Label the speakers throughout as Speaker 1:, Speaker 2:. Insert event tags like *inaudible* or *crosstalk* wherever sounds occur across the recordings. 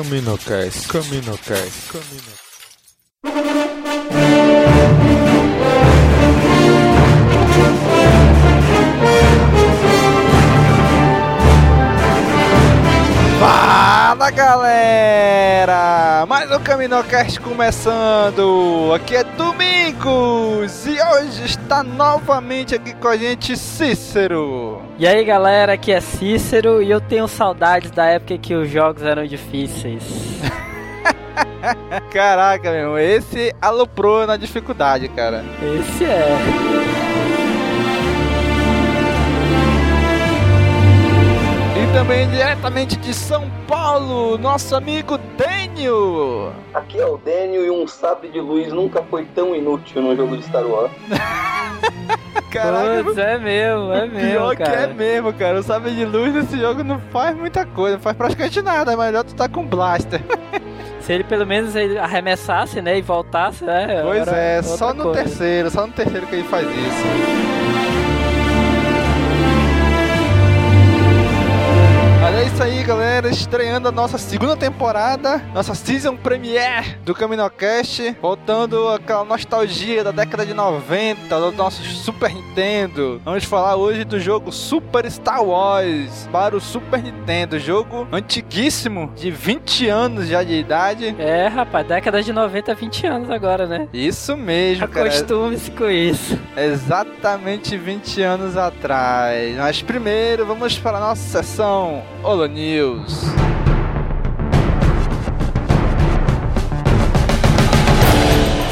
Speaker 1: Caminocast, Caminocast, Caminocast.
Speaker 2: Galera! Mais um Caminocast começando! Aqui é Domingos e hoje está novamente aqui com a gente Cícero.
Speaker 3: E aí galera, aqui é Cícero e eu tenho saudades da época que os jogos eram difíceis. *laughs*
Speaker 2: Caraca, meu, esse aloprou na dificuldade, cara.
Speaker 3: Esse é.
Speaker 2: Também diretamente de São Paulo, nosso amigo Dênio.
Speaker 4: Aqui é o Daniel e um sabre de luz nunca foi tão inútil no jogo de Star Wars. *laughs*
Speaker 2: Caraca,
Speaker 3: Putz, é mesmo, é mesmo,
Speaker 2: Pior que é
Speaker 3: cara.
Speaker 2: mesmo, cara. O sabre de luz nesse jogo não faz muita coisa, não faz praticamente nada. É melhor tu tá com blaster. *laughs*
Speaker 3: Se ele pelo menos ele arremessasse, né, e voltasse, né?
Speaker 2: Pois é,
Speaker 3: outra
Speaker 2: só no
Speaker 3: coisa.
Speaker 2: terceiro, só no terceiro que ele faz isso. Isso aí, galera, estreando a nossa segunda temporada, nossa season premiere do Caminocast, voltando aquela nostalgia da década de 90, do nosso Super Nintendo. Vamos falar hoje do jogo Super Star Wars para o Super Nintendo, jogo antiguíssimo, de 20 anos já de idade.
Speaker 3: É, rapaz, década de 90, 20 anos agora, né?
Speaker 2: Isso mesmo, cara.
Speaker 3: Acostume-se com isso.
Speaker 2: Exatamente 20 anos atrás. Mas primeiro vamos para a nossa sessão Holo News.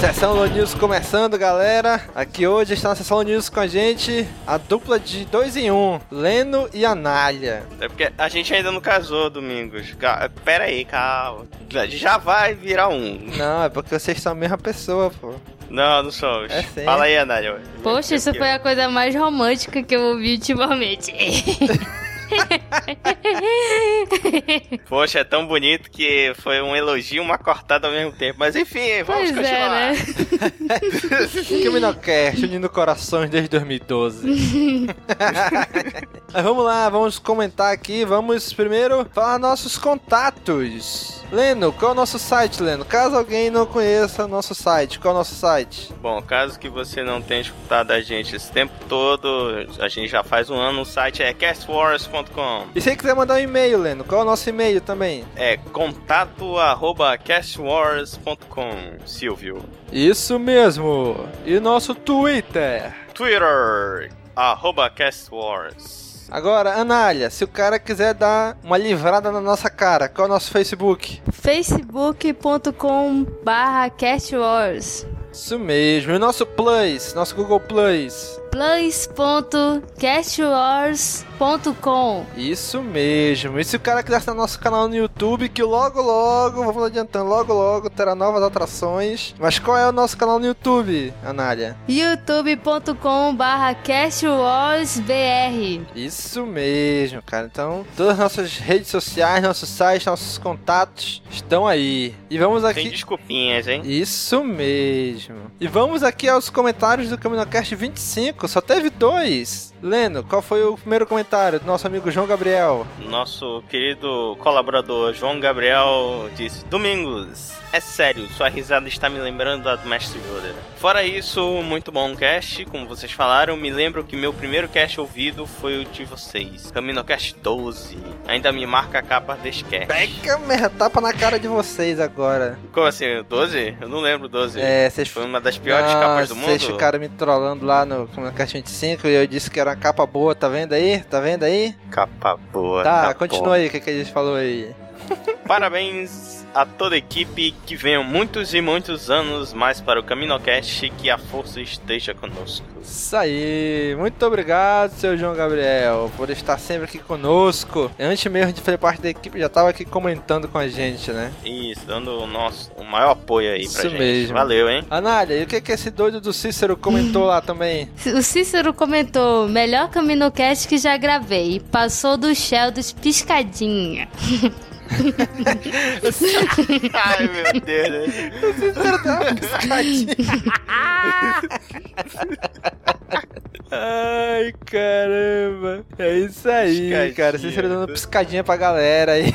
Speaker 2: Sessão Holo News começando, galera. Aqui hoje está na sessão Holo News com a gente a dupla de dois em um, Leno e Anália.
Speaker 5: É porque a gente ainda não casou, Domingos. Ca- Pera aí, calma. Já vai virar um.
Speaker 2: Não, é porque vocês são a mesma pessoa, pô.
Speaker 5: Não, não somos.
Speaker 2: É sim.
Speaker 5: Fala aí, Anália.
Speaker 6: Poxa, isso foi a coisa mais romântica que eu ouvi ultimamente. *laughs* *laughs*
Speaker 5: Poxa, é tão bonito que foi um elogio e uma cortada ao mesmo tempo. Mas enfim, vamos
Speaker 6: pois é,
Speaker 5: continuar.
Speaker 6: né? *laughs*
Speaker 2: Caminocast, unindo corações desde 2012. *laughs* Mas vamos lá, vamos comentar aqui. Vamos primeiro falar nossos contatos. Leno, qual é o nosso site, Leno? Caso alguém não conheça o nosso site, qual é o nosso site?
Speaker 5: Bom, caso que você não tenha escutado a gente esse tempo todo, a gente já faz um ano, o site é castwars.com.
Speaker 2: E se você quiser mandar um e-mail, Leno, qual é o nosso e-mail também?
Speaker 5: É contato arroba castwars.com, Silvio.
Speaker 2: Isso mesmo. E o nosso Twitter?
Speaker 5: Twitter, arroba castwars.
Speaker 2: Agora, Anália, se o cara quiser dar uma livrada na nossa cara, qual é o nosso Facebook?
Speaker 6: facebook.com barra castwars
Speaker 2: Isso mesmo. E o nosso Plus, nosso Google Plus?
Speaker 6: plus.castwars.com
Speaker 2: Isso mesmo. E se o cara quiser estar no nosso canal no YouTube, que logo logo, vamos adiantando, logo logo terá novas atrações. Mas qual é o nosso canal no YouTube, Anália?
Speaker 6: youtube.com barra castwarsbr
Speaker 2: Isso mesmo, cara. Então, todas as nossas redes sociais, nossos sites, nossos contatos estão aí. E vamos
Speaker 5: Tem
Speaker 2: aqui.
Speaker 5: desculpinhas, hein?
Speaker 2: Isso mesmo. E vamos aqui aos comentários do CaminoCast 25. Só teve dois. Leno, qual foi o primeiro comentário do nosso amigo João Gabriel?
Speaker 5: Nosso querido colaborador João Gabriel disse: Domingos, é sério, sua risada está me lembrando da do Mestre Yoda. Fora isso, muito bom cast, como vocês falaram. Me lembro que meu primeiro cast ouvido foi o de vocês, CaminoCast 12. Ainda me marca a capa deste cast.
Speaker 2: Pega merda, tapa na cara de vocês agora.
Speaker 5: Como assim, 12? Eu não lembro 12.
Speaker 2: É, vocês
Speaker 5: Foi uma das piores capas do mundo.
Speaker 2: Vocês ficaram me trollando lá no CaminoCast 25 e eu disse que era uma capa boa, tá vendo aí? Tá vendo aí?
Speaker 5: Capa boa.
Speaker 2: Tá,
Speaker 5: tá
Speaker 2: continua
Speaker 5: bom.
Speaker 2: aí, o que, que a gente falou aí?
Speaker 5: Parabéns a toda a equipe, que venham muitos e muitos anos mais para o CaminoCast e que a força esteja conosco.
Speaker 2: Isso aí, muito obrigado, seu João Gabriel, por estar sempre aqui conosco. Antes mesmo de fazer parte da equipe, já tava aqui comentando com a gente, né?
Speaker 5: Isso, dando o nosso o maior apoio aí pra
Speaker 2: Isso
Speaker 5: gente.
Speaker 2: mesmo.
Speaker 5: Valeu, hein?
Speaker 2: Anália, e o que, que esse doido do Cícero comentou lá também? *laughs*
Speaker 6: O Cícero comentou: melhor CaminoCast que já gravei. Passou do Shell dos Piscadinha. *laughs*
Speaker 5: Ai, meu Deus. né?
Speaker 2: Cícero deu uma piscadinha. Ai, caramba. É isso aí,
Speaker 5: Piscadinha.
Speaker 2: cara. Cícero dando piscadinha pra galera aí.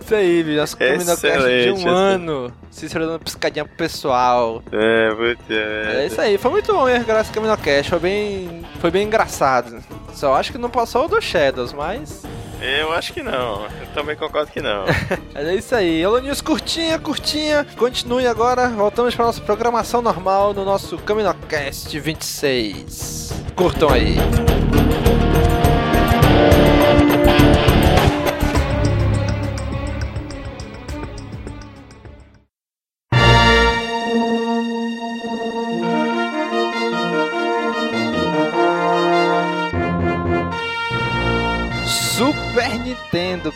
Speaker 2: Isso aí, bicho. Nosso Caminocast de
Speaker 5: Excelente,
Speaker 2: um
Speaker 5: excelente.
Speaker 2: ano. Cícero dando piscadinha pro pessoal.
Speaker 5: É, muito
Speaker 2: É isso aí, foi muito bom mesmo graças ao Caminocast. Foi bem, foi bem engraçado. Só acho que não passou o do Shadows, mas...
Speaker 5: Eu acho que não. Eu também concordo que não. *laughs*
Speaker 2: É isso aí. Hello News curtinha, curtinha. Continue agora. Voltamos para nossa programação normal no nosso Caminocast 26. Curtam aí. Super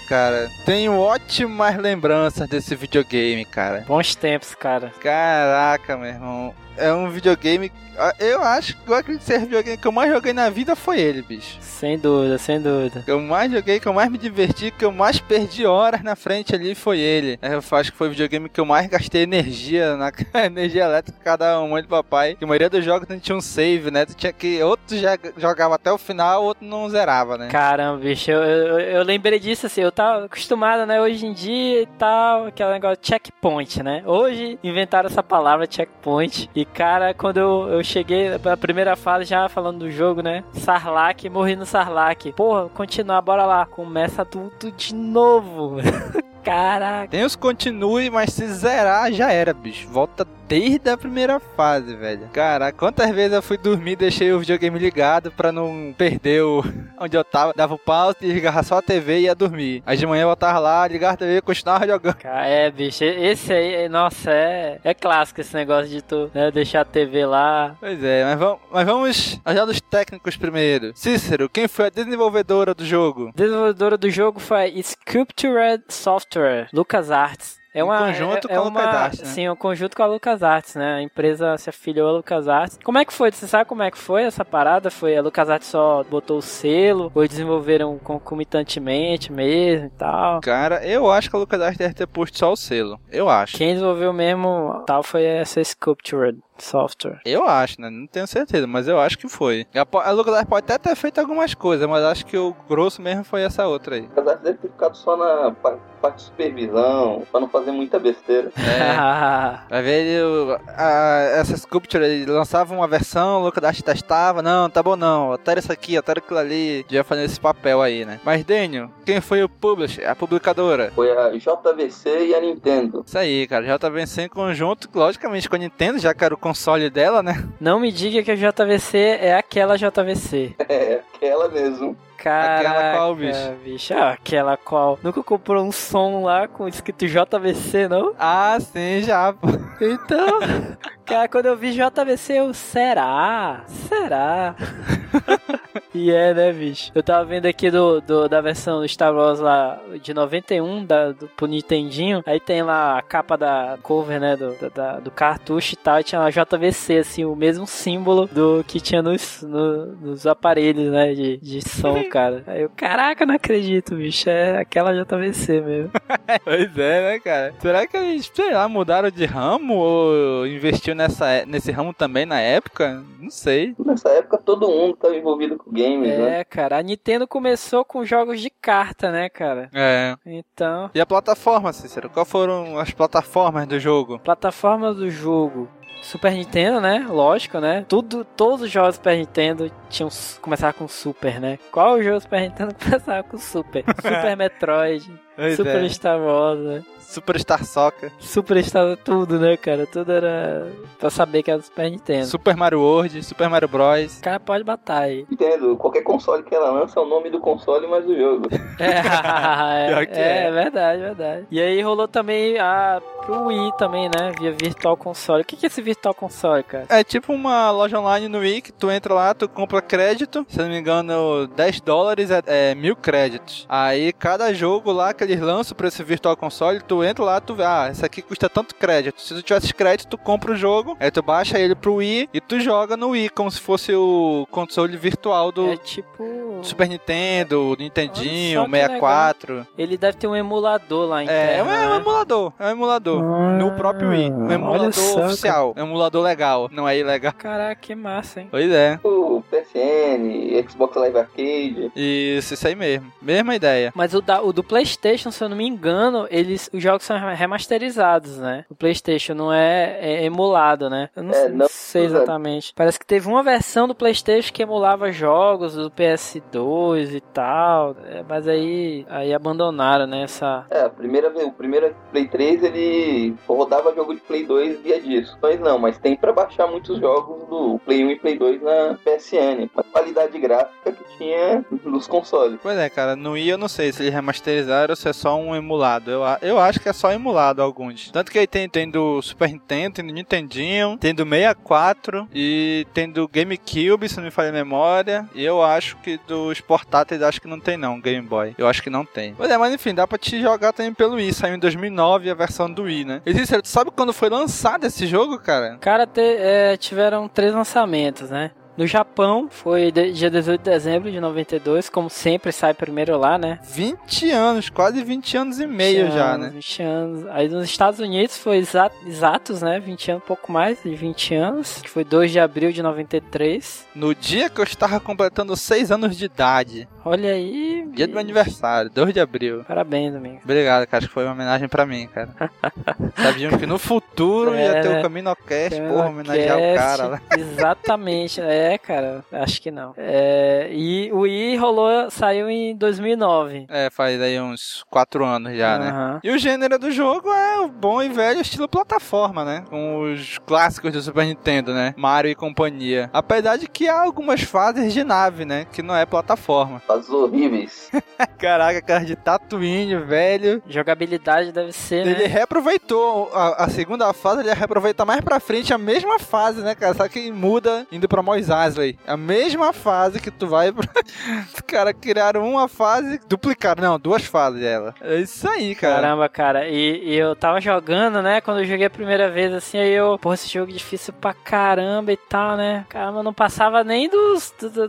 Speaker 2: Cara. Tenho ótimas lembranças desse videogame, cara.
Speaker 3: Bons tempos, cara.
Speaker 2: Caraca, meu irmão. É um videogame. ah, Eu acho que eu acredito ser o videogame que eu mais joguei na vida foi ele, bicho.
Speaker 3: Sem dúvida, sem dúvida.
Speaker 2: Que eu mais joguei, que eu mais me diverti, que eu mais perdi horas na frente ali foi ele. Eu acho que foi o videogame que eu mais gastei energia, na *laughs* energia elétrica cada um de papai. Que a maioria dos jogos não tinha um save, né? Tu tinha que. Outro já jogava até o final, outro não zerava, né?
Speaker 3: Caramba, bicho, eu, eu, eu lembrei disso assim, eu tava acostumado, né, hoje em dia e tal, aquele negócio checkpoint, né? Hoje inventaram essa palavra checkpoint e, cara, quando eu, eu cheguei na primeira fase já falando do jogo, né? Sarlacc, morri no Sarlacc. Porra, continuar, bora lá. Começa tudo de novo. *laughs* Caraca.
Speaker 2: Os continue, mas se zerar já era, bicho. Volta desde a primeira fase, velho. Caraca, quantas vezes eu fui dormir e deixei o videogame ligado pra não perder o... *laughs* onde eu tava. Dava o pause, ligava só a TV e ia dormir. Aí de manhã eu voltava lá, ligava a TV e continuava *laughs* jogando.
Speaker 3: Cara, É, bicho, esse aí, nossa, é, é clássico esse negócio de tu né, deixar a TV lá.
Speaker 2: Pois é, mas vamos, mas vamos aos dos técnicos primeiro. Cícero, quem foi a desenvolvedora do jogo?
Speaker 3: Desenvolvedora do jogo foi Sculptured Software, LucasArts. É
Speaker 2: Em
Speaker 3: uma,
Speaker 2: conjunto
Speaker 3: é,
Speaker 2: com a
Speaker 3: é
Speaker 2: LucasArts, né?
Speaker 3: Sim, um conjunto com a LucasArts, né? A empresa se afiliou à LucasArts. Como é que foi? Você sabe como é que foi essa parada? Foi a LucasArts só botou o selo? Ou desenvolveram concomitantemente mesmo e tal?
Speaker 2: Cara, eu acho que a LucasArts deve ter posto só o selo. Eu acho.
Speaker 3: Quem desenvolveu mesmo tal foi essa Sculptured Software.
Speaker 2: Eu acho, né? Não tenho certeza, mas eu acho que foi. A, LucasArts pode até ter feito algumas coisas, mas acho que o grosso mesmo foi essa outra aí.
Speaker 4: O cadastro deve ter ficado só na pa- parte de supervisão, pra não fazer muita besteira.
Speaker 2: É. *laughs* Vai ver, ele, a- essa Sculpture, ele lançava uma versão, o LucasArts testava, não, tá bom não, altera isso aqui, altera aquilo ali, já fazendo esse papel aí, né? Mas, Daniel, quem foi o publisher, a publicadora?
Speaker 4: Foi a JVC e a Nintendo.
Speaker 2: Isso aí, cara, vencendo em conjunto, logicamente, com a Nintendo, já que era o console dela, né?
Speaker 3: Não me diga que a JVC é aquela JVC.
Speaker 4: É, aquela mesmo.
Speaker 3: Caraca,
Speaker 2: Aquela qual, bicho?
Speaker 3: bicho? Ah, aquela qual? Nunca comprou um som lá com escrito JVC, não?
Speaker 2: Ah, sim, já, pô.
Speaker 3: Então, *laughs* cara, quando eu vi JVC, eu, será? Será? *laughs* e é, né, bicho? Eu tava vendo aqui do, do- da versão do Star Wars lá de 91, da, do, pro Nintendinho. Aí tem lá a capa da cover, né, do, da- da- do cartucho e tal. E tinha lá JVC, assim, o mesmo símbolo do que tinha nos, no- nos aparelhos, né, de, de som, *laughs* cara. Aí eu, caraca, não acredito, bicho. É aquela JVC mesmo. *laughs*
Speaker 2: Pois é, né, cara? Será que eles, sei lá, mudaram de ramo ou investiu nessa, é- nesse ramo também na época? Não sei.
Speaker 4: Nessa época todo mundo estava envolvido com games, né?
Speaker 3: É, cara, a Nintendo começou com jogos de carta, né, cara?
Speaker 2: É.
Speaker 3: Então,
Speaker 2: E a plataforma, Cícero? Qual foram as plataformas do jogo?
Speaker 3: plataforma do jogo. Super Nintendo, né? Lógico, né? Tudo, todos os jogos Super Nintendo tinham começar com Super, né? Qual o jogo do Super Nintendo *laughs* começava com Super? Super *laughs* Metroid,
Speaker 2: Pois
Speaker 3: Super
Speaker 2: é.
Speaker 3: Star Wars, né?
Speaker 2: Superstar Soccer,
Speaker 3: Super Star tudo, né, cara? Tudo era pra saber que era do Super Nintendo.
Speaker 2: Super Mario World, Super Mario Bros.
Speaker 3: O cara pode matar aí.
Speaker 4: Nintendo, qualquer console que ela lança é o nome do console mais o jogo. *laughs*
Speaker 3: É,
Speaker 2: Pior que
Speaker 3: é,
Speaker 2: é.
Speaker 3: verdade, verdade. E aí rolou também a pro Wii também, né? Via Virtual Console. O que é esse Virtual Console, cara?
Speaker 2: É tipo uma loja online no Wii que tu entra lá, tu compra crédito. Se eu não me engano, 10 dólares é, é mil créditos. Aí cada jogo lá que eles lançam pra esse Virtual Console, tu entra lá, tu vê, ah, esse aqui custa tanto crédito. Se tu tivesse crédito, tu compra o jogo, aí tu baixa ele pro Wii e tu joga no Wii, como se fosse o console virtual do
Speaker 3: É tipo.
Speaker 2: Super Nintendo, Nintendinho,
Speaker 3: Olha só que
Speaker 2: 64.
Speaker 3: Ele deve ter um emulador lá
Speaker 2: É,
Speaker 3: interno.
Speaker 2: é um, é um
Speaker 3: né?
Speaker 2: emulador, é um emulador. no próprio Wii. Um emulador oficial. É um emulador legal, não é ilegal.
Speaker 3: Caraca, que massa, hein?
Speaker 2: Pois é.
Speaker 4: O PS PSN, Xbox Live Arcade.
Speaker 2: Isso, isso aí mesmo. Mesma ideia.
Speaker 3: Mas o, da, o do PlayStation, se eu não me engano, eles, os jogos são remasterizados, né? O PlayStation não é, é emulado, né? Eu não,
Speaker 4: É,
Speaker 3: sei,
Speaker 4: não-
Speaker 3: sei exatamente. Parece que teve uma versão do PlayStation que emulava jogos do PS2 e tal. é, mas aí, aí abandonaram, né? Essa.
Speaker 4: É, a primeira vez, o primeiro Play 3 ele rodava jogo de Play 2 via disco. Mas não, mas tem pra baixar muitos jogos do Play 1 e Play 2 na PSN. A qualidade gráfica que tinha nos consoles.
Speaker 2: Pois é, cara, no Wii eu não sei se eles remasterizaram ou é só um emulado. Eu, eu acho que é só emulado alguns. Tanto que aí tem, tem do Super Nintendo, tem do Nintendinho, tem do 64 e tem do GameCube, se não me falha a memória. E eu acho que dos portáteis acho que não tem não, Game Boy. Eu acho que não tem. Pois é, mas enfim, dá pra te jogar também pelo Wii. Saiu em 2009 a versão do Wii, né? E Cícero, tu sabe quando foi lançado esse jogo, cara?
Speaker 3: Cara, te- é, tiveram três lançamentos, né? No Japão, foi de- dia 18 de dezembro de 92, como sempre sai primeiro lá, né?
Speaker 2: 20 anos, quase 20 anos e meio
Speaker 3: 20
Speaker 2: já,
Speaker 3: anos,
Speaker 2: né?
Speaker 3: 20 anos. Aí nos Estados Unidos foi exa- exatos, né? 20 anos, pouco mais de 20 anos. Que foi 2 de abril de 93.
Speaker 2: No dia que eu estava completando 6 anos de idade.
Speaker 3: Olha aí.
Speaker 2: Dia do meu
Speaker 3: bicho.
Speaker 2: aniversário, 2 de abril.
Speaker 3: Parabéns, Domingo.
Speaker 2: Obrigado, cara. Acho que foi uma homenagem pra mim, cara. *laughs* Sabiam que no futuro ia ter
Speaker 3: É,
Speaker 2: o Caminocast, porra, homenagear o cara lá.
Speaker 3: Exatamente, é, cara. Acho que não. É, e o Wii rolou, saiu em 2009.
Speaker 2: É, faz aí uns 4 anos já, né?
Speaker 3: Aham.
Speaker 2: E o gênero do jogo é o bom e velho estilo plataforma, né? Com os clássicos do Super Nintendo, né? Mario e companhia. Apesar de que há algumas fases de nave, né? Que não é plataforma.
Speaker 4: As horríveis. *laughs*
Speaker 2: Caraca, cara de Tatooine, velho.
Speaker 3: Jogabilidade deve ser,
Speaker 2: Ele
Speaker 3: né?
Speaker 2: reaproveitou a, a segunda fase, ele reaproveita mais pra frente a mesma fase, né, cara? Só que muda indo pra Mos Eisley. A mesma fase que tu vai pra... *laughs* Os caras criaram uma fase, duplicaram, não, duas fases dela. É isso aí, cara.
Speaker 3: Caramba, cara. E, e eu tava jogando, né? Quando eu joguei a primeira vez, assim, aí eu, pô, esse jogo é difícil pra caramba e tal, né? Caramba, eu não passava nem dos. Do, do,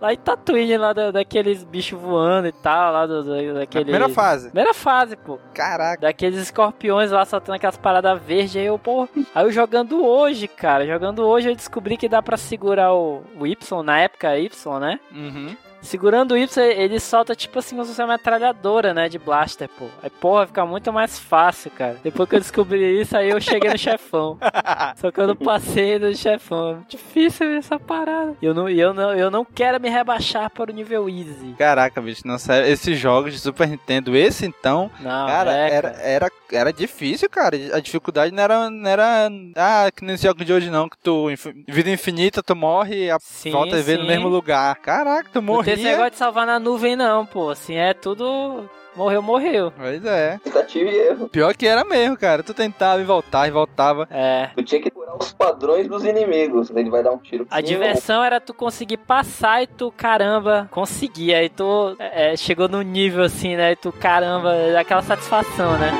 Speaker 3: lá em Tatooine, lá da- daqueles bichos voando e tal, lá do, do,
Speaker 2: A
Speaker 3: daqueles.
Speaker 2: primeira fase.
Speaker 3: Primeira fase, pô.
Speaker 2: Caraca.
Speaker 3: Daqueles escorpiões lá soltando aquelas paradas verdes. Aí eu, pô. Aí eu jogando hoje, cara. Jogando hoje eu descobri que dá pra segurar o, Y, na época Y, né?
Speaker 2: Uhum.
Speaker 3: Segurando o Y, ele solta tipo assim como se fosse uma metralhadora, né? De blaster, pô. Aí, porra, fica muito mais fácil, cara. Depois que eu descobri isso, aí eu cheguei no chefão. *laughs* Só que eu não passei do chefão. Difícil essa parada. E eu não, eu não, eu não quero me rebaixar para o nível easy.
Speaker 2: Caraca, bicho, não, sério, esses jogos de Super Nintendo, esse então,
Speaker 3: Não,
Speaker 2: cara,
Speaker 3: é,
Speaker 2: era, era, era difícil, cara. A dificuldade não era, não era, ah, que nem esse jogo de hoje não, que tu, vida infinita, tu morre e a
Speaker 3: Sim,
Speaker 2: volta e vê no
Speaker 3: sim.
Speaker 2: mesmo lugar. Caraca, tu
Speaker 3: tem esse negócio de salvar na nuvem, não, pô. Assim, é tudo. Morreu, morreu.
Speaker 2: Pois é.
Speaker 4: Tentativa e erro.
Speaker 2: Pior que era mesmo, cara. Tu tentava e voltava e voltava.
Speaker 3: É.
Speaker 4: Tu tinha que curar os padrões dos inimigos. Ele vai dar um tiro.
Speaker 3: A diversão era tu conseguir passar e tu, caramba, conseguia. Aí tu é, chegou no nível assim, né? E tu, caramba, aquela satisfação, né?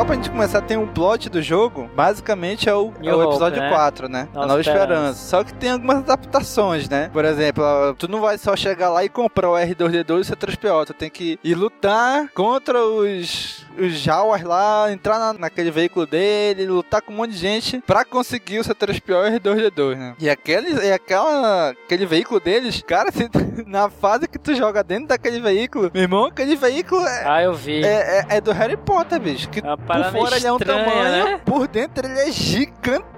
Speaker 2: Só pra gente começar, tem um plot do jogo, basicamente é o, é o
Speaker 3: Hope,
Speaker 2: episódio
Speaker 3: né?
Speaker 2: 4, né?
Speaker 3: Nova
Speaker 2: a Nova
Speaker 3: Esperança.
Speaker 2: Esperança. Só que tem algumas adaptações, né? Por exemplo, tu não vai só chegar lá e comprar o R2D2 e o C3PO, tu tem que ir lutar contra os, os Jawas lá, entrar na- naquele veículo dele, lutar com um monte de gente pra conseguir o C3PO e o R2D2, né? E aquele, e aquela, aquele veículo deles, cara, se, *laughs* na fase que tu joga dentro daquele veículo, meu irmão, aquele veículo é,
Speaker 3: Ah, eu vi.
Speaker 2: é, é- é do Harry Potter, bicho. Que
Speaker 3: É
Speaker 2: por fora ele é um
Speaker 3: estranha,
Speaker 2: tamanho,
Speaker 3: né?
Speaker 2: por dentro ele é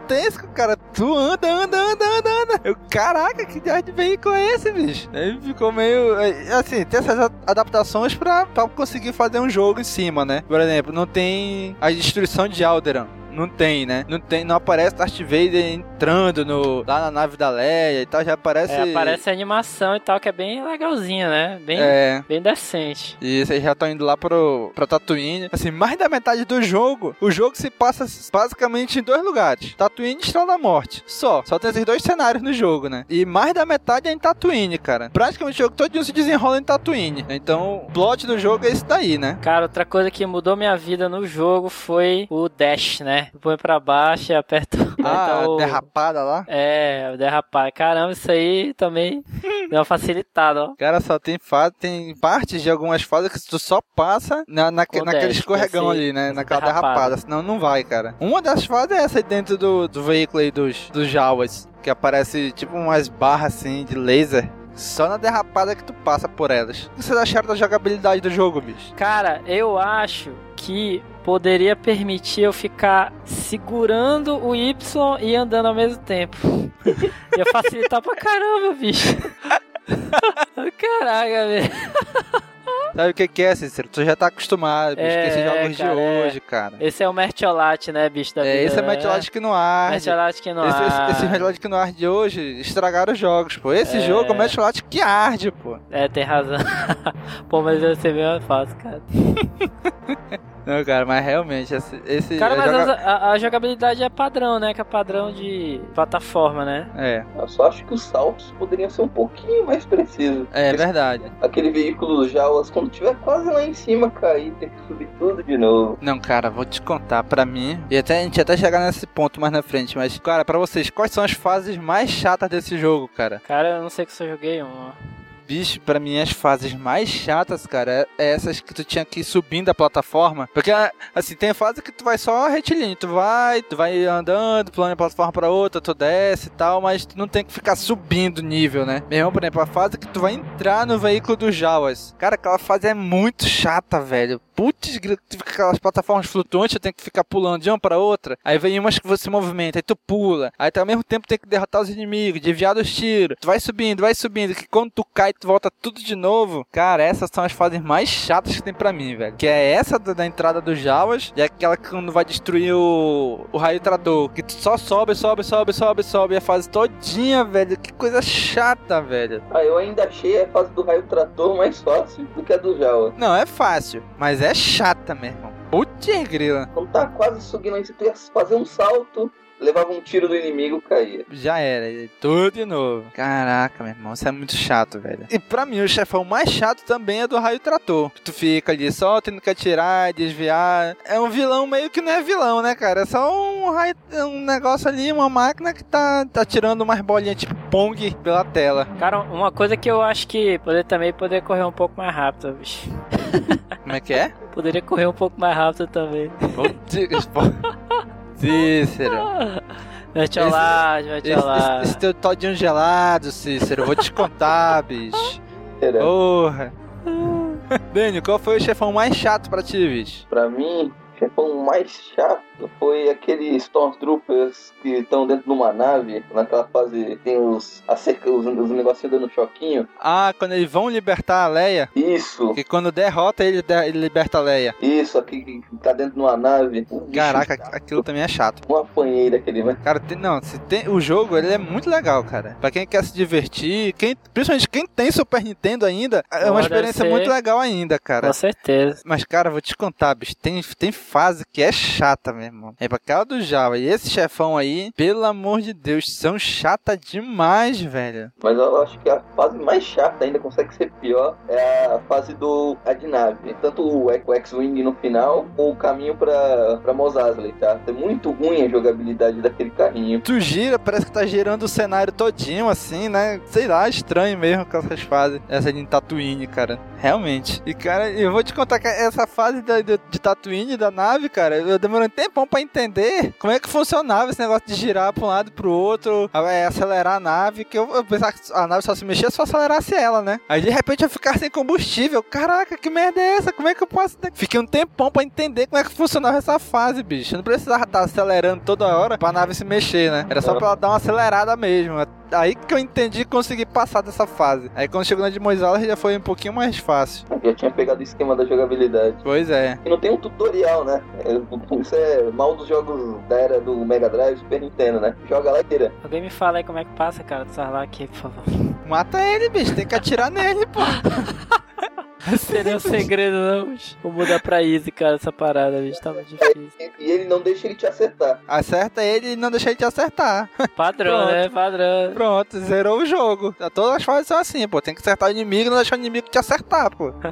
Speaker 2: gigantesco, cara. Tu anda, anda, anda, anda, anda. Eu, caraca, que diabo de veículo é esse, bicho? Aí ficou meio. Assim, tem essas adaptações pra, pra conseguir fazer um jogo em cima, né? Por exemplo, não tem a destruição de Alderan. Não tem, né? Não tem, não aparece Darth Vader entrando no, lá na nave da Leia e tal, já aparece.
Speaker 3: É, aparece a animação e tal, que é bem legalzinha, né? Bem,
Speaker 2: É.
Speaker 3: bem decente.
Speaker 2: E vocês já estão indo lá pro, pra Tatooine. Assim, mais da metade do jogo, o jogo se passa basicamente em dois lugares: Tatooine e Estrela da Morte. Só. Só tem esses dois cenários no jogo, né? E mais da metade é em Tatooine, cara. Praticamente o jogo todo se desenrola em Tatooine. Então, o plot do jogo é esse daí, né?
Speaker 3: Cara, outra coisa que mudou minha vida no jogo foi o Dash, né? É, põe pra baixo e aperta,
Speaker 2: Ah,
Speaker 3: o...
Speaker 2: derrapada lá.
Speaker 3: É, derrapar. Caramba, isso aí também deu uma facilitada, ó.
Speaker 2: Cara, só tem fase, tem partes de algumas fases que tu só passa na, na,
Speaker 3: Com
Speaker 2: naquele
Speaker 3: dash,
Speaker 2: escorregão
Speaker 3: esse-
Speaker 2: ali, né? Naquela
Speaker 3: derrapada.
Speaker 2: derrapada. Senão não vai, cara. Uma das fases é essa aí dentro do, do veículo aí dos, dos Jawas. Que aparece tipo umas barras assim de laser. Só na derrapada que tu passa por elas. O que vocês acharam da jogabilidade do jogo, bicho?
Speaker 3: Cara, eu acho que poderia permitir eu ficar segurando o Y e andando ao mesmo tempo. *laughs* Ia facilitar pra caramba, bicho. *laughs* Caraca, velho.
Speaker 2: Sabe o que, que é, Cícero? Tu já tá acostumado, bicho,
Speaker 3: É,
Speaker 2: com esses jogos
Speaker 3: cara,
Speaker 2: de
Speaker 3: é.
Speaker 2: hoje, cara.
Speaker 3: Esse é o Mertiolate, né, bicho da
Speaker 2: É,
Speaker 3: vida,
Speaker 2: esse é
Speaker 3: né?
Speaker 2: Meteorologic no ar.
Speaker 3: Mertiolate que não
Speaker 2: Esse, esse,
Speaker 3: arde.
Speaker 2: esse Meteorologic no ar de hoje estragaram os jogos, pô. Esse
Speaker 3: É.
Speaker 2: jogo é o Meteorologic que arde, pô.
Speaker 3: É, tem razão. *laughs* Pô, mas deve ser bem fácil, cara. *laughs*
Speaker 2: Não, cara, mas realmente, esse. esse
Speaker 3: Cara,
Speaker 2: é
Speaker 3: mas
Speaker 2: joga-
Speaker 3: a, a jogabilidade é padrão, né? Que é padrão de plataforma, né?
Speaker 2: É,
Speaker 4: Eu só acho que os saltos poderiam ser um pouquinho mais precisos.
Speaker 2: é verdade.
Speaker 4: Aquele veículo Jawas, quando tiver quase lá em cima, cair, ter que subir tudo de novo.
Speaker 2: Não, cara, vou te contar, pra mim, e até a gente ia até chegar nesse ponto mais na frente, mas, cara, pra vocês, quais são as fases mais chatas desse jogo, cara?
Speaker 3: Cara, eu não sei que eu joguei um, ó.
Speaker 2: Bicho, pra mim as fases mais chatas, cara, é essas que tu tinha que ir subindo a plataforma. Porque, assim, tem fase que tu vai só retilíneo. Tu vai, tu vai andando, pulando de plataforma pra outra, tu desce e tal, mas tu não tem que ficar subindo nível, né? Mesmo, por exemplo, a fase que tu vai entrar no veículo dos Jawas. Cara, aquela fase é muito chata, velho. Putz, aquelas plataformas flutuantes, tu tem que ficar pulando de uma pra outra. Aí vem umas que você movimenta, aí tu pula. Aí tu, ao mesmo tempo tem que derrotar os inimigos, desviar dos tiros. Tu vai subindo, vai subindo, que quando tu cai, volta tudo de novo. Cara, essas são as fases mais chatas que tem pra mim, velho. Que é essa da, da entrada dos Jawas e aquela que quando vai destruir o, o raio trator. Que só sobe, sobe, sobe, sobe, sobe. A fase todinha, velho. Que coisa chata, velho.
Speaker 4: Ah, eu ainda achei a fase do raio trator mais fácil do que a do Jawa.
Speaker 2: Não, é fácil, mas é chata, meu irmão. Putz, grila.
Speaker 4: Quando tá quase subindo aí, você ia fazer um salto, levava um tiro do inimigo, caía.
Speaker 2: Já era, tudo de novo. Caraca, meu irmão, isso é muito chato, velho. E pra mim, o chefão mais chato também é do raio trator. Que tu fica ali só tendo que atirar, desviar. É um vilão meio que não é vilão, né, cara? É só um raio, um negócio ali, uma máquina que tá, tá tirando umas bolinhas tipo Pong pela tela.
Speaker 3: Cara, uma coisa que eu acho que poderia também poder correr um pouco mais rápido, bicho.
Speaker 2: Como é que é? *laughs*
Speaker 3: Poderia correr um pouco mais rápido também.
Speaker 2: Cícero.
Speaker 3: Ao lado, mete
Speaker 2: Esse,
Speaker 3: ao lado.
Speaker 2: esse, esse teu todinho gelado, Cícero. eu Vou te contar, *laughs* bicho. Porra. *laughs* Daniel, qual foi o chefão mais chato pra ti, bicho?
Speaker 4: Pra mim, chefão mais chato foi aqueles Stormtroopers que estão dentro de uma nave, naquela fase tem os, a cerca, os, os negocinhos dando choquinho.
Speaker 2: Ah, quando eles vão libertar a Leia,
Speaker 4: Isso,
Speaker 2: que quando derrota ele, ele liberta a Leia.
Speaker 4: isso, aqui que tá dentro de uma nave.
Speaker 2: Caraca, aquilo também é chato.
Speaker 4: Um apanhei daquele, né?
Speaker 2: Cara, tem- não, se tem, o jogo ele é muito legal, cara. Pra quem quer se divertir, quem, principalmente quem tem Super Nintendo ainda, é uma
Speaker 3: Pô, deve
Speaker 2: experiência
Speaker 3: ser.
Speaker 2: muito legal ainda, cara.
Speaker 3: Com certeza.
Speaker 2: Mas, cara, vou te contar, bicho. Tem, tem fase que é chata, meu irmão. É pra aquela do Java. E esse chefão aí, pelo amor de Deus, são chata demais, velho.
Speaker 4: Mas eu acho que a fase mais chata ainda consegue ser pior é a fase do a de nave. Tanto o X-Wing no final, ou o caminho pra, pra Mos Eisley, tá? É muito ruim a jogabilidade daquele carrinho.
Speaker 2: Tu gira, parece que tá girando o cenário todinho, assim, né? Sei lá, estranho mesmo com essas fases. Essa de Tatooine, cara. Realmente. E, cara, eu vou te contar que essa fase da- de, de Tatooine, da nave, cara, eu demorei um tempão pra entender como é que funcionava esse negócio de girar pra um lado e pro outro, é, acelerar a nave, que eu, eu pensava que a nave só se mexia se eu acelerasse ela, né? Aí, de repente, eu ficar sem combustível. Caraca, que merda é essa? Como é que eu posso... Fiquei um tempão pra entender como é que funcionava essa fase, bicho. Eu não precisava estar acelerando toda hora pra nave se mexer, né? Era só pra ela dar uma acelerada mesmo. Aí que eu entendi e consegui passar dessa fase. Aí quando chegou na de Moisés já foi um pouquinho mais fácil.
Speaker 4: Eu já tinha pegado o esquema da jogabilidade.
Speaker 2: Pois é.
Speaker 4: E não tem um tutorial, né? *laughs* Isso é mal dos jogos da era do Mega Drive, Super Nintendo, né? Joga lá e tira.
Speaker 3: Alguém me fala aí como é que passa, cara, do lá aqui, por favor.
Speaker 2: Mata ele, bicho. Tem que atirar nele, pô. *laughs*
Speaker 3: Seria um segredo, não, bicho. Vou mudar pra Easy, cara, essa parada, bicho. Tá muito difícil.
Speaker 4: E ele não deixa ele te acertar.
Speaker 2: Acerta ele e não deixa ele te acertar.
Speaker 3: Padrão,
Speaker 2: Pronto.
Speaker 3: né? Padrão.
Speaker 2: Pronto, zerou o jogo. Todas as fases são assim, pô. Tem que acertar o inimigo e não deixar o inimigo te acertar, pô. *laughs*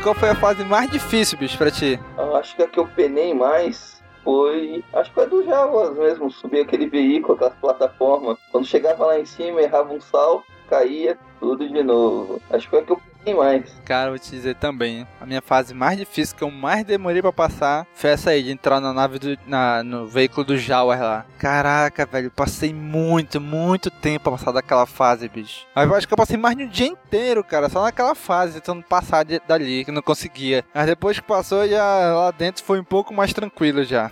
Speaker 2: qual foi a fase mais difícil, bicho, pra ti?
Speaker 4: Eu acho que a que eu penei mais foi. Acho que foi do Jaguars mesmo. Subir aquele veículo, aquelas plataformas. Quando chegava lá em cima, errava um salto, caía, tudo de novo. Acho que foi a que eu penei mais.
Speaker 2: Cara, vou te dizer também. A minha fase mais difícil, que eu mais demorei pra passar, foi essa aí, de entrar na nave do. Na, no veículo do Jaguar lá. Caraca, velho, passei muito, muito tempo pra passar daquela fase, bicho. Eu acho que eu passei mais de um dia inteiro, cara, só naquela fase, tentando passar de- dali, que não conseguia. Mas depois que passou, já lá dentro foi um pouco mais tranquilo já.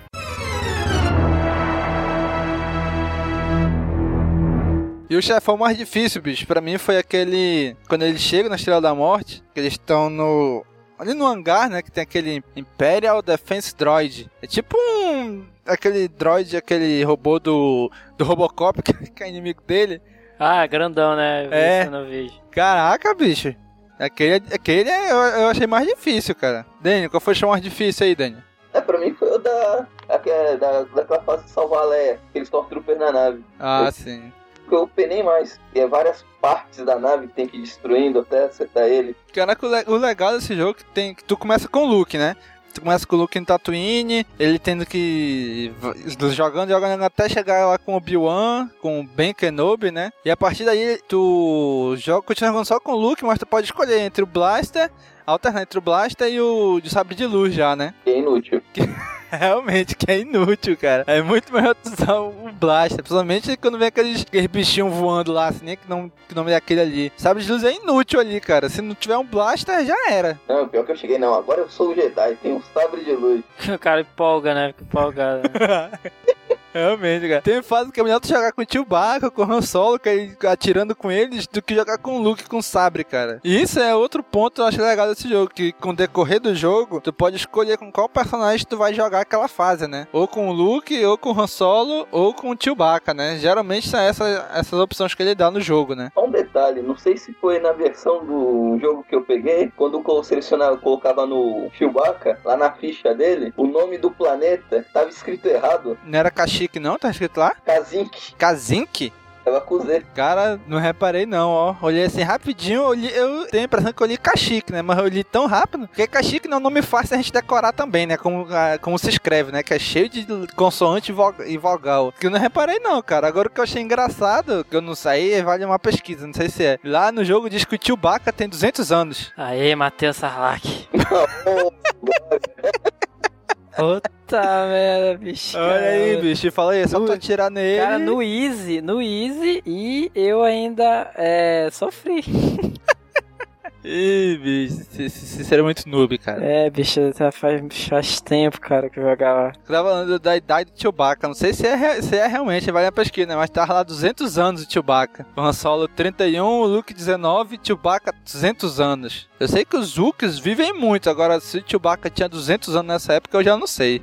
Speaker 2: E o chefão mais difícil, bicho, pra mim foi aquele. Quando eles chegam na Estrela da Morte, que eles estão no. Ali no hangar, né? Que tem aquele Imperial Defense Droid. É tipo um. Aquele droid, aquele robô do. Do Robocop, *laughs* que é inimigo dele.
Speaker 3: Ah, grandão, né? Eu vi
Speaker 2: É.
Speaker 3: isso vídeo.
Speaker 2: Caraca, bicho. Aquele, aquele é- eu, eu achei mais difícil, cara. Dani, qual foi o chão mais difícil aí, Dani?
Speaker 4: É, pra mim foi o da. da daquela fase de salvar a Leia, aqueles Stormtroopers na nave.
Speaker 2: Ah,
Speaker 4: Eu-
Speaker 2: sim.
Speaker 4: Que eu penei mais. E é várias partes da nave que tem que ir destruindo até acertar ele.
Speaker 2: Caraca, o, le- o legal desse jogo é que tem que tu começa com o Luke, né? Tu começa com o Luke em Tatooine, ele tendo que jogando, jogando até chegar lá com o Obi-Wan, com o Ben Kenobi, né? E a partir daí tu joga, continua jogando só com o Luke, mas tu pode escolher entre o Blaster, alternar entre o Blaster e o de sabre de luz já, né?
Speaker 4: Que é inútil. *laughs*
Speaker 2: Realmente, que é inútil, cara. É muito melhor tu usar o Blaster. Principalmente quando vem aqueles, aqueles bichinhos voando lá, assim, nem que não, que não é aquele ali. Sabe de luz é inútil ali, cara. Se não tiver um Blaster, já era.
Speaker 4: Não, pior que eu cheguei, não. Agora eu sou o Jedi, tenho um sabre de luz. *laughs*
Speaker 3: O cara empolga, né? Fica empolgado. né? *laughs*
Speaker 2: Realmente, cara. Tem fase que é melhor tu jogar com o tio Baca, com o Han Solo, que atirando com eles, do que jogar com o Luke com o Sabre, cara. E isso é outro ponto que eu acho legal desse jogo, que com o decorrer do jogo, tu pode escolher com qual personagem tu vai jogar aquela fase, né? Ou com o Luke, ou com o Han Solo, ou com o tio Baca, né? Geralmente são essa, essas opções que ele dá no jogo, né?
Speaker 4: Só um detalhe, não sei se foi na versão do jogo que eu peguei, quando eu selecionava, eu colocava no Chewbacca, lá na ficha dele, o nome do planeta tava escrito errado,
Speaker 2: Não era Kashyyyk não? Tá escrito lá?
Speaker 4: Kazink,
Speaker 2: Kazink?
Speaker 4: tava com Z.
Speaker 2: Cara, não reparei não, ó. Olhei assim rapidinho, eu, li- eu tenho a impressão que eu li Kashyyyk, né? Mas eu li tão rápido, porque Kashyyyk não é um nome fácil a gente decorar também, né? Como, ah, como se escreve, né? Que é cheio de consoante e vo- vogal. Que eu não reparei não, cara. Agora o que eu achei engraçado, que eu não saí, vale uma pesquisa, não sei se é. Lá no jogo diz que o Chewbacca tem 200 anos.
Speaker 3: Aê, Matheus Sarlacc.
Speaker 4: Não,
Speaker 3: Puta merda, bicho.
Speaker 2: Olha aí,
Speaker 3: cara.
Speaker 2: bicho. Fala aí, é só tu
Speaker 3: Ui.
Speaker 2: atirar nele.
Speaker 3: Cara, no Easy, no Easy, e eu ainda é, sofri. *laughs*
Speaker 2: Ih, bicho, você seria muito noob, cara.
Speaker 3: É, bicho, já faz, faz tempo, cara, que eu jogava.
Speaker 2: Eu tava falando da idade do Chewbacca. Não sei se é, se é realmente, vale a pesquisa, né? Mas tava lá 200 anos o Chewbacca. O Han Solo 31, o Luke 19, Chewbacca 200 anos. Eu sei que os Zooks vivem muito. Agora, se o Chewbacca tinha 200 anos nessa época, eu já não sei.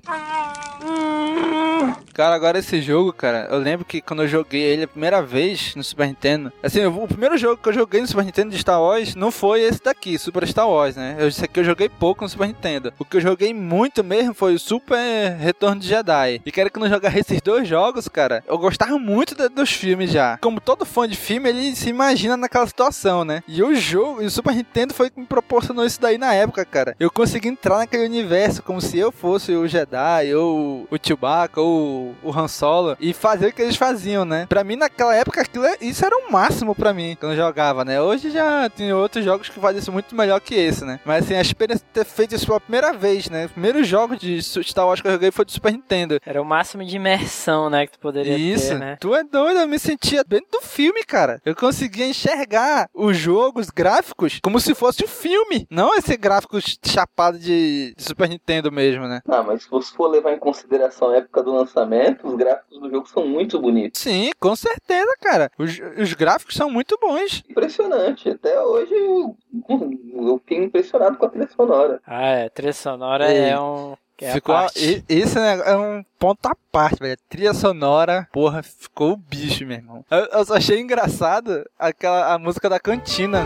Speaker 2: Cara, agora esse jogo, cara, eu lembro que quando eu joguei ele a primeira vez no Super Nintendo, assim, o primeiro jogo que eu joguei no Super Nintendo de Star Wars não foi esse daqui, Super Star Wars, né? Eu, esse aqui eu joguei pouco no Super Nintendo. O que eu joguei muito mesmo foi o Super Retorno de Jedi. E quero que não jogar esses dois jogos, cara, eu gostava muito da- dos filmes já. Como todo fã de filme, ele se imagina naquela situação, né? E o jogo, e o Super Nintendo foi que me proporcionou isso daí na época, cara. Eu consegui entrar naquele universo como se eu fosse o Jedi, ou o Chewbacca, ou o Han Solo, e fazer o que eles faziam, né? Pra mim, naquela época, aquilo, é- isso era o máximo pra mim, quando eu jogava, né? Hoje já tem outros jogos que fazem isso muito melhor que esse, né? Mas assim, a experiência de ter feito isso pela primeira vez, né? O primeiro jogo de Star Wars que eu joguei foi do Super Nintendo.
Speaker 3: Era o máximo de imersão, né, que tu poderia
Speaker 2: Isso,
Speaker 3: ter, né?
Speaker 2: tu é doido, eu me sentia dentro do filme, cara. Eu conseguia enxergar os jogos, os gráficos, como se fosse o filme. Não esse gráfico chapado de, de Super Nintendo mesmo, né?
Speaker 4: Ah, mas se você for levar em consideração a época do lançamento, os gráficos do jogo são muito bonitos.
Speaker 2: Sim, com certeza, cara. Os, os gráficos são muito bons.
Speaker 4: Impressionante. Até hoje eu, *laughs* eu fiquei impressionado com a trilha sonora.
Speaker 3: Ah, é, trilha sonora
Speaker 2: Ei,
Speaker 3: é um... É a
Speaker 2: ficou a-
Speaker 3: parte.
Speaker 2: esse né, é um ponto à parte, velho. A trilha sonora, porra, ficou o bicho, meu irmão. Eu, eu só achei engraçado aquela a música da cantina.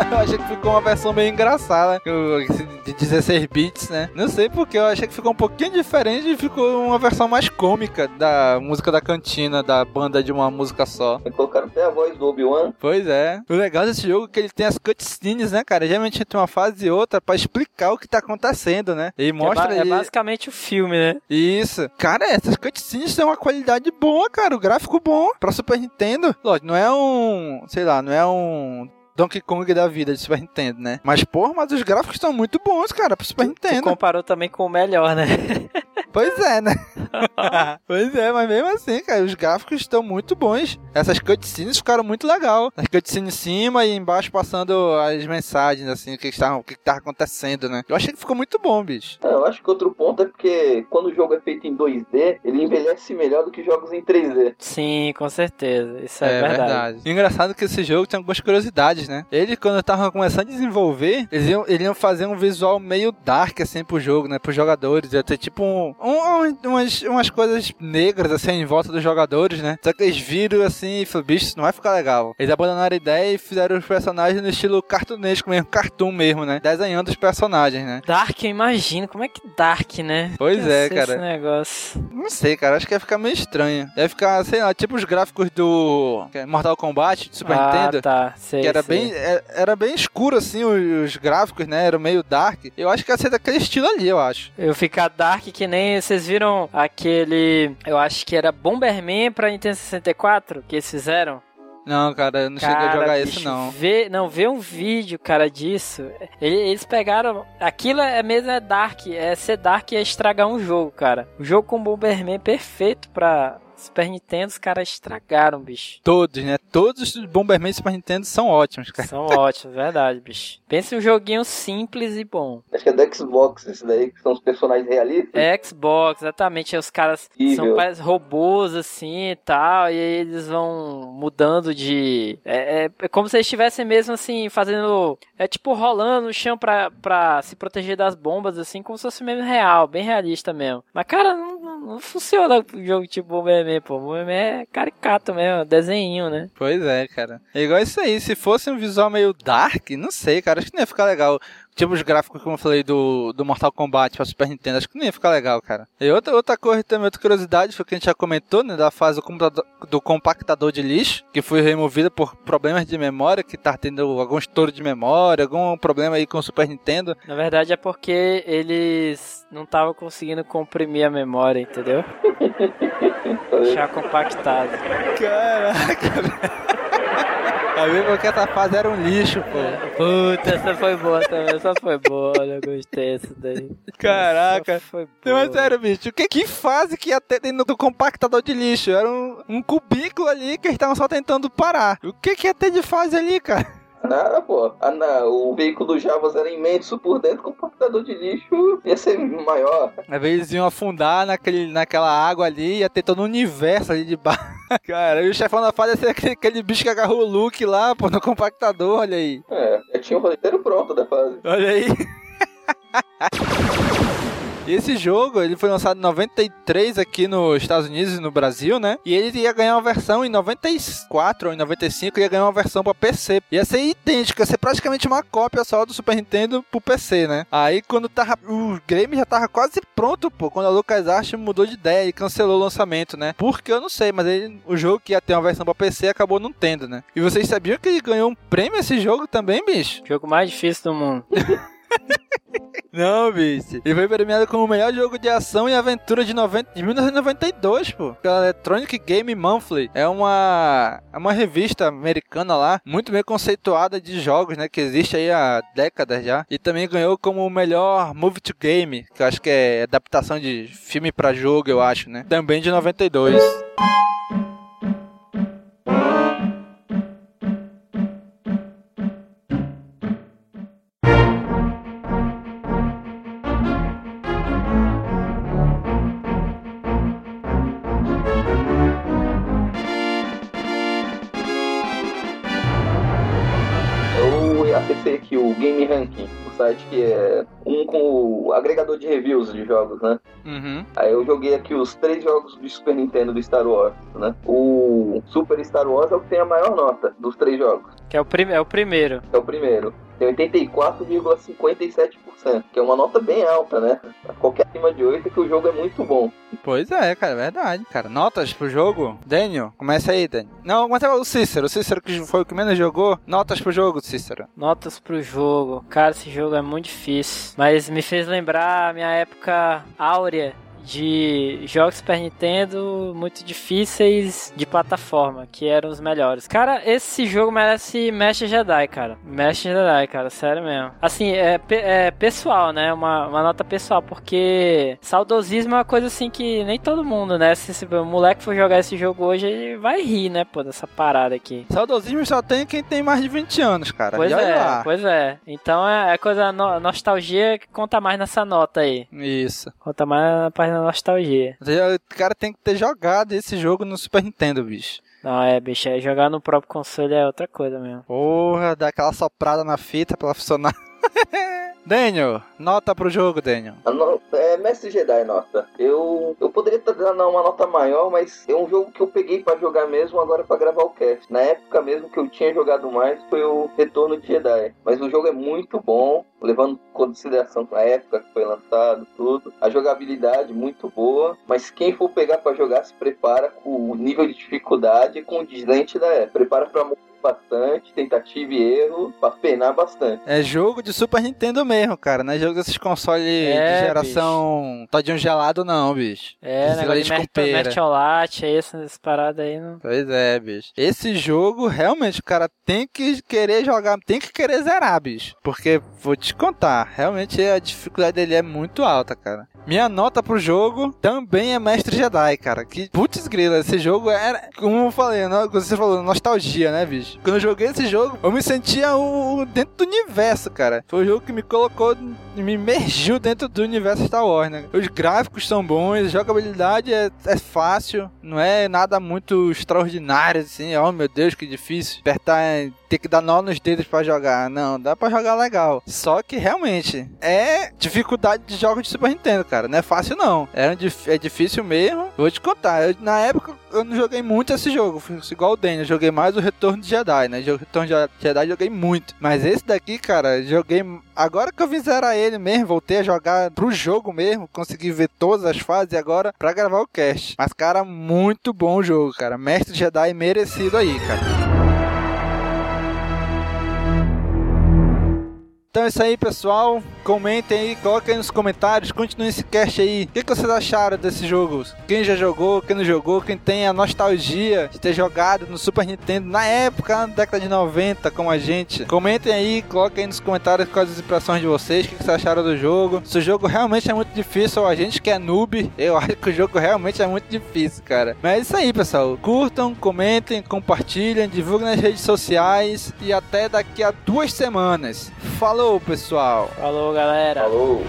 Speaker 2: *laughs* eu achei que ficou uma versão meio engraçada, de 16 bits, né? Não sei porque eu achei que ficou um pouquinho diferente e ficou uma versão mais cômica da música da cantina, da banda de uma música só.
Speaker 4: E colocaram até a voz do Obi-Wan.
Speaker 2: Pois é. O legal desse jogo é que ele tem as cutscenes, né, cara? Geralmente entre uma fase e outra pra explicar o que tá acontecendo, né? Ele mostra
Speaker 3: é, ba
Speaker 2: ali...
Speaker 3: é basicamente o filme, né?
Speaker 2: Isso. Cara, essas cutscenes têm uma qualidade boa, cara. O gráfico bom pra Super Nintendo. Lógico, não é um... Sei lá, não é um Donkey Kong da vida de Super Nintendo, né? Mas, porra, mas os gráficos estão muito bons, cara, pro Super Nintendo.
Speaker 3: Tu comparou também com o melhor, né? *laughs*
Speaker 2: Pois é, né? *laughs* pois é, mas mesmo assim, cara, os gráficos estão muito bons. Essas cutscenes ficaram muito legal. As cutscenes em cima e embaixo passando as mensagens, assim, o que estava, o que estava acontecendo, né? Eu achei que ficou muito bom, bicho.
Speaker 4: É, eu acho que outro ponto é porque quando o jogo é feito em 2D, ele envelhece melhor do que jogos em 3D.
Speaker 3: Sim, com certeza. Isso é, é verdade. verdade.
Speaker 2: Engraçado que esse jogo tem algumas curiosidades, né? Ele, quando tava começando a desenvolver, eles iam, eles iam fazer um visual meio dark, assim, pro jogo, né? Pros jogadores. Ia ter tipo um, um, umas, umas coisas negras, assim, em volta dos jogadores, né? Só que eles viram assim e falaram, bicho, isso não vai ficar legal. Eles abandonaram a ideia e fizeram os personagens no estilo cartunesco mesmo, cartoon mesmo, né? Desenhando os personagens, né?
Speaker 3: Dark, eu imagino. Como é que Dark, né?
Speaker 2: Pois é, cara.
Speaker 3: Esse negócio.
Speaker 2: Não sei, cara. Acho que ia ficar meio estranho. Ia ficar, sei lá, tipo os gráficos do Mortal Kombat de Super
Speaker 3: ah,
Speaker 2: Nintendo.
Speaker 3: tá. Sei,
Speaker 2: que era
Speaker 3: sei.
Speaker 2: bem, é, era bem escuro, assim, os gráficos, né? Era meio dark. Eu acho que ia ser daquele estilo ali, eu acho.
Speaker 3: Eu ficar dark que nem. Vocês viram aquele. Eu acho que era Bomberman pra Nintendo 64 que eles fizeram?
Speaker 2: Não, cara, eu não
Speaker 3: cara,
Speaker 2: cheguei a jogar esse, não.
Speaker 3: Vê, não, vê um vídeo, cara, disso. Eles pegaram. Aquilo é mesmo é Dark. É ser Dark é estragar um jogo, cara. O jogo com Bomberman perfeito pra. Super Nintendo, os caras estragaram, bicho.
Speaker 2: Todos, né? Todos os Bomberman Super Nintendo são ótimos, cara.
Speaker 3: São ótimos, verdade, bicho. Pensa em um joguinho simples e bom.
Speaker 4: Acho que é do Xbox esse daí, que são os personagens realistas.
Speaker 3: É Xbox, exatamente. Os caras são robôs assim e tal, e aí eles vão mudando de. É, é, é como se eles estivessem mesmo assim, fazendo. É tipo rolando no chão pra, pra se proteger das bombas, assim, como se fosse mesmo real, bem realista mesmo. Mas, cara, não, não, não funciona o jogo tipo Bomberman pô. É caricato mesmo, desenho, né?
Speaker 2: Pois é, cara. É igual isso aí. Se fosse um visual meio dark, não sei, cara. Acho que não ia ficar legal. Tipo os gráficos, como eu falei, do, do Mortal Kombat pra Super Nintendo. Acho que não ia ficar legal, cara. E outra, outra coisa também, outra curiosidade, foi que a gente já comentou, né? Da fase do, do compactador de lixo, que foi removida por problemas de memória, que tá tendo algum estouro de memória, algum problema aí com o Super Nintendo.
Speaker 3: Na verdade é porque eles não estavam conseguindo comprimir a memória, entendeu? *laughs* Deixar compactado.
Speaker 2: Caraca, A ver porque essa fase era um lixo, pô.
Speaker 3: Puta, essa foi boa também. Essa foi boa, eu gostei dessa daí.
Speaker 2: Caraca.
Speaker 3: Essa foi boa.
Speaker 2: É sério, bicho. Que, que fase que ia ter dentro do compactador de lixo? Era um, um cubículo ali que eles estavam só tentando parar. O que, que ia ter de fase ali, cara?
Speaker 4: Nada, pô. Ah, não. O veículo do Javas era imenso por dentro, com o compactador de lixo ia ser maior.
Speaker 2: Às vezes eles iam afundar naquele, naquela água ali, ia ter todo um universo ali de baixo. Cara, e o chefão da fase ia ser aquele, aquele bicho que agarrou o Luke lá, pô, no compactador, olha aí.
Speaker 4: É, já tinha o roteiro pronto da fase.
Speaker 2: Olha aí. *laughs* Esse jogo, ele foi lançado em 93 aqui nos Estados Unidos e no Brasil, né? E ele ia ganhar uma versão em 94 ou em 95, ele ia ganhar uma versão para PC. Ia ser idêntica, ia ser praticamente uma cópia só do Super Nintendo pro PC, né? Aí quando tava o game já tava quase pronto, pô, quando a LucasArts mudou de ideia e cancelou o lançamento, né? Porque eu não sei, mas ele, o jogo que ia ter uma versão para PC acabou não tendo, né? E vocês sabiam que ele ganhou um prêmio esse jogo também, bicho?
Speaker 3: Jogo mais difícil do mundo. *laughs* *laughs*
Speaker 2: Não, bicho. Ele foi premiado como o melhor jogo de ação e aventura de, 90, de 1992, pô. Pela Electronic Game Monthly. É uma, é uma revista americana lá, muito bem conceituada de jogos, né? Que existe aí há décadas já. E também ganhou como o melhor Movie to Game, que eu acho que é adaptação de filme para jogo, eu acho, né? Também de 92.
Speaker 4: Que é um com o agregador de reviews de jogos, né?
Speaker 2: Uhum.
Speaker 4: Aí eu joguei aqui os três jogos do Super Nintendo do Star Wars, né? O Super Star Wars é o que tem a maior nota dos três jogos.
Speaker 3: Que é o, prim é o primeiro.
Speaker 4: É o primeiro. Tem 84,57%, que é uma nota bem alta, né? Qualquer acima de 8 é que o jogo é muito bom.
Speaker 2: Pois é, cara, é verdade, cara. Notas pro jogo? Daniel, começa aí, Daniel. Não, começa o Cícero. O Cícero que foi o que menos jogou. Notas pro jogo, Cícero.
Speaker 3: Notas pro jogo. Cara, esse jogo é muito difícil. Mas me fez lembrar a minha época áurea de jogos Super Nintendo muito difíceis de plataforma, que eram os melhores. Cara, esse jogo merece Mestre Jedi, cara. Mestre Jedi, cara, sério mesmo. Assim, é, é pessoal, né? Uma, uma nota pessoal, porque saudosismo é uma coisa assim que nem todo mundo, né? Se, se o moleque for jogar esse jogo hoje, ele vai rir, né, pô, dessa parada aqui.
Speaker 2: Saudosismo só tem quem tem mais de 20 anos, cara.
Speaker 3: Pois é,
Speaker 2: lá.
Speaker 3: pois é. Então é, é coisa no- nostalgia que conta mais nessa nota aí.
Speaker 2: Isso.
Speaker 3: Conta mais na página nostalgia.
Speaker 2: O cara tem que ter jogado esse jogo no Super Nintendo, bicho.
Speaker 3: Não, é, bicho, é jogar no próprio console é outra coisa mesmo.
Speaker 2: Porra, dá aquela soprada na fita pra ela funcionar. *laughs* Daniel, nota pro jogo, Daniel.
Speaker 4: No- É, Mestre Jedi, nota. Eu, eu poderia estar dando uma nota maior, mas é um jogo que eu peguei pra jogar mesmo agora pra gravar o cast. Na época mesmo que eu tinha jogado mais foi o Retorno de Jedi. Mas o jogo é muito bom, levando em consideração a época que foi lançado, tudo. A jogabilidade muito boa, mas quem for pegar pra jogar se prepara com o nível de dificuldade e com o deslente da época. Prepara morrer bastante, tentativa e erro, pra penar bastante.
Speaker 2: É jogo de Super Nintendo mesmo, cara. Não é jogo desses consoles
Speaker 3: É,
Speaker 2: de geração todinho gelado, não, bicho.
Speaker 3: É, negócio
Speaker 2: leite
Speaker 3: de
Speaker 2: pera.
Speaker 3: mercholate, aí, essas paradas aí. Não...
Speaker 2: Pois é, bicho. Esse jogo, realmente, o cara tem que querer jogar, tem que querer zerar, bicho. Porque, vou te contar, realmente a dificuldade dele é muito alta, cara. Minha nota pro jogo também é Mestre Jedi, cara. Que putz grila, esse jogo era, como eu falei, né, você falou, nostalgia, né, bicho? Quando eu joguei esse jogo, eu me sentia o, dentro do universo, cara. Foi o jogo que me colocou, me imergiu dentro do universo Star Wars, né? Os gráficos são bons, a jogabilidade é, é fácil, não é nada muito extraordinário, assim. Oh, meu Deus, que difícil. Apertar, ter que dar nó nos dedos pra jogar. Não, dá pra jogar legal. Só que realmente é dificuldade de jogos de Super Nintendo, cara. Não é fácil, não. É, é difícil mesmo. Vou te contar, eu- na época eu não joguei muito esse jogo. Igual o Daniel, joguei mais o Retorno de Jedi, né? O Retorno de Jedi joguei muito. Mas esse daqui, cara, joguei. Agora que eu vim zerar ele mesmo, voltei a jogar pro jogo mesmo, consegui ver todas as fases agora pra gravar o cast. Mas, cara, muito bom o jogo, cara. Mestre Jedi merecido aí, cara. Então é isso aí, pessoal. Comentem aí, coloquem aí nos comentários, continuem esse cast aí. O que, que vocês acharam desse jogo? Quem já jogou, quem não jogou, quem tem a nostalgia de ter jogado no Super Nintendo na época, na década de 90, como a gente. Comentem aí, coloquem aí nos comentários quais as impressões de vocês, o que, que vocês acharam do jogo. Se o jogo realmente é muito difícil, ou a gente que é noob, eu *laughs* acho que o jogo realmente é muito difícil, cara. Mas é isso aí, pessoal. Curtam, comentem, compartilhem, divulguem nas redes sociais e até daqui a duas semanas. Falou, pessoal!
Speaker 3: Falou, galera.
Speaker 4: Falou!